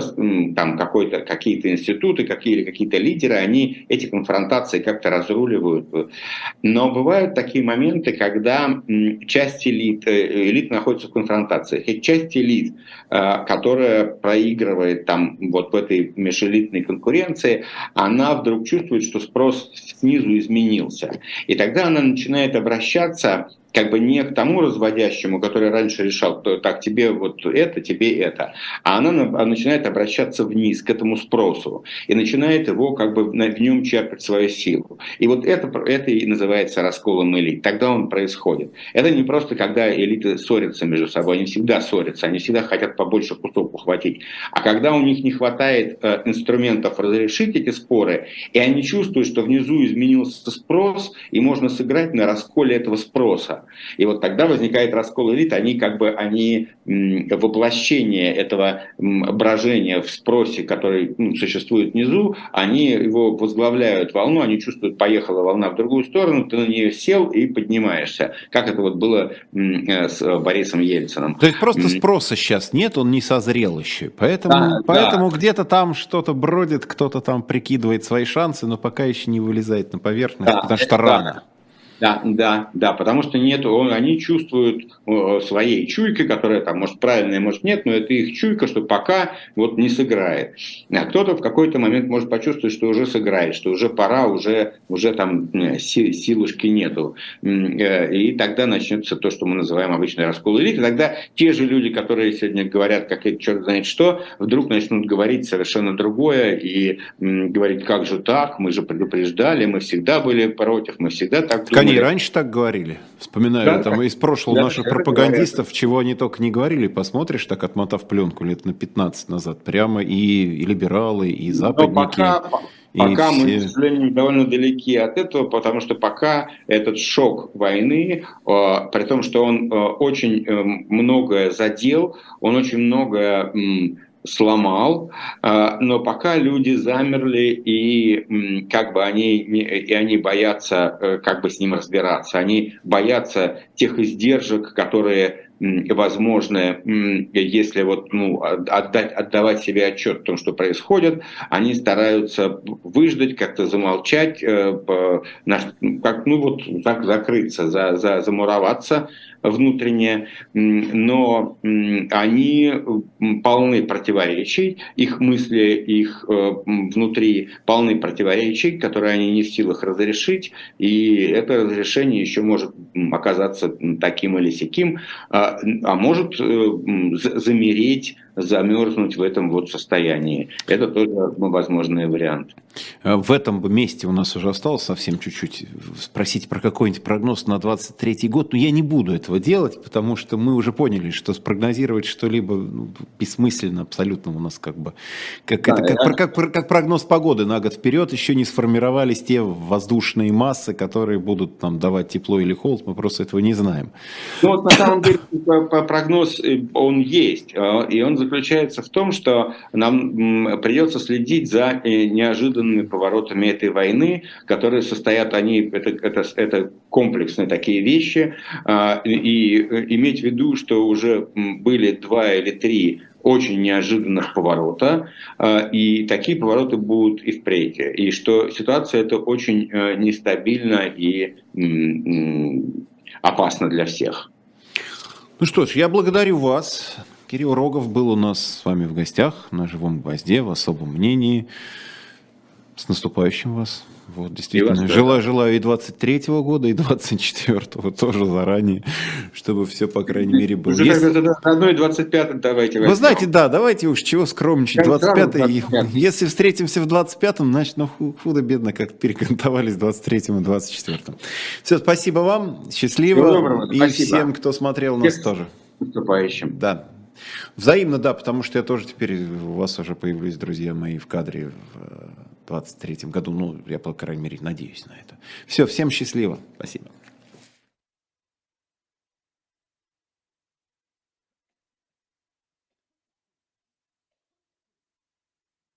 Speaker 2: там какой-то, какие-то институты, какие, или какие-то лидеры, они эти конфронтации как-то разруливают. Но бывают такие моменты, когда часть элит, э, элит находится в конфронтациях. И часть элит, э, которая проигрывает там вот в этой межэлитной конкуренции, она вдруг чувствует, что спрос снизу изменился. И тогда она начинает обращаться как бы не к тому разводящему, который раньше решал, так, тебе вот это, тебе это, а она начинает обращаться вниз, к этому спросу, и начинает его как бы в нем черпать свою силу. И вот это, это и называется расколом элит. Тогда он происходит. Это не просто, когда элиты ссорятся между собой, они всегда ссорятся, они всегда хотят побольше кусок ухватить. А когда у них не хватает э, инструментов разрешить эти споры, и они чувствуют, что внизу изменился спрос, и можно сыграть на расколе этого спроса, и вот тогда возникает раскол элит, они как бы они воплощение этого брожения в спросе, который ну, существует внизу, они его возглавляют волну, они чувствуют, поехала волна в другую сторону, ты на нее сел и поднимаешься. Как это вот было э, с Борисом Ельцином.
Speaker 1: То есть просто спроса сейчас нет, он не созрел еще. Поэтому, да, поэтому да. где-то там что-то бродит, кто-то там прикидывает свои шансы, но пока еще не вылезает на поверхность, да, потому что рано.
Speaker 2: Да, да, да, потому что нет, он, они чувствуют э, своей чуйкой, которая там, может, правильная, может, нет, но это их чуйка, что пока вот не сыграет. А кто-то в какой-то момент может почувствовать, что уже сыграет, что уже пора, уже, уже там э, силушки нету. Э, и тогда начнется то, что мы называем обычный раскол элиты. Тогда те же люди, которые сегодня говорят, как это черт знает что, вдруг начнут говорить совершенно другое и говорить, как же так, мы же предупреждали, мы всегда были против, мы всегда так
Speaker 1: думали они и раньше так говорили. Вспоминаю да, там из прошлого да, наших пропагандистов, говорят. чего они только не говорили. Посмотришь, так отмотав пленку лет на 15 назад, прямо и, и либералы, и западники. Но
Speaker 2: пока, и пока все... мы, к сожалению, довольно далеки от этого, потому что пока этот шок войны, э, при том, что он э, очень э, многое задел, он очень многое... Э, сломал, а, но пока люди замерли и как бы они и они боятся э, как бы с ним разбираться, они боятся тех издержек, которые возможны, если вот, ну, отдать, отдавать себе отчет о том, что происходит, они стараются выждать, как-то замолчать, э, как, ну вот так закрыться, за, за, замуроваться, внутренне, но они полны противоречий, их мысли, их э, внутри полны противоречий, которые они не в силах разрешить, и это разрешение еще может оказаться таким или сяким, а, а может э, замереть замерзнуть в этом вот состоянии. Это тоже возможный вариант.
Speaker 1: Э, в этом месте у нас уже осталось совсем чуть-чуть спросить про какой-нибудь прогноз на 23 год, но я не буду этого делать, потому что мы уже поняли, что спрогнозировать что-либо ну, бессмысленно абсолютно у нас как бы, как, да, это, как, я... как, как прогноз погоды на год вперед, еще не сформировались те воздушные массы, которые будут нам давать тепло или холод, мы просто этого не знаем.
Speaker 2: Ну вот на самом деле прогноз, э, он есть, э, и он заключается в том, что нам придется следить за неожиданными поворотами этой войны, которые состоят, они, это, это, это комплексные такие вещи, а, и иметь в виду, что уже были два или три очень неожиданных поворота, а, и такие повороты будут и впредь, и что ситуация это очень э, нестабильна и опасна для всех.
Speaker 1: Ну что ж, я благодарю вас. Кирилл Рогов был у нас с вами в гостях на живом гвозде в особом мнении. С наступающим вас. Вот, действительно. вас, желаю, желаю и 23-го года, и 24-го тоже заранее, чтобы все, по крайней мере, было. Уже
Speaker 2: Если... одно и 25 давайте.
Speaker 1: Вы знаете, да, давайте уж чего скромничать. 25-й, если встретимся в 25-м, значит, ну, худо-бедно как перекантовались в 23-м и 24-м. Все, спасибо вам, счастливо. Доброго, и спасибо. всем, кто смотрел нас тоже.
Speaker 2: Наступающим.
Speaker 1: Да. Взаимно, да, потому что я тоже теперь, у вас уже появились друзья мои в кадре в 2023 году. Ну, я, по крайней мере, надеюсь на это. Все, всем счастливо. Спасибо.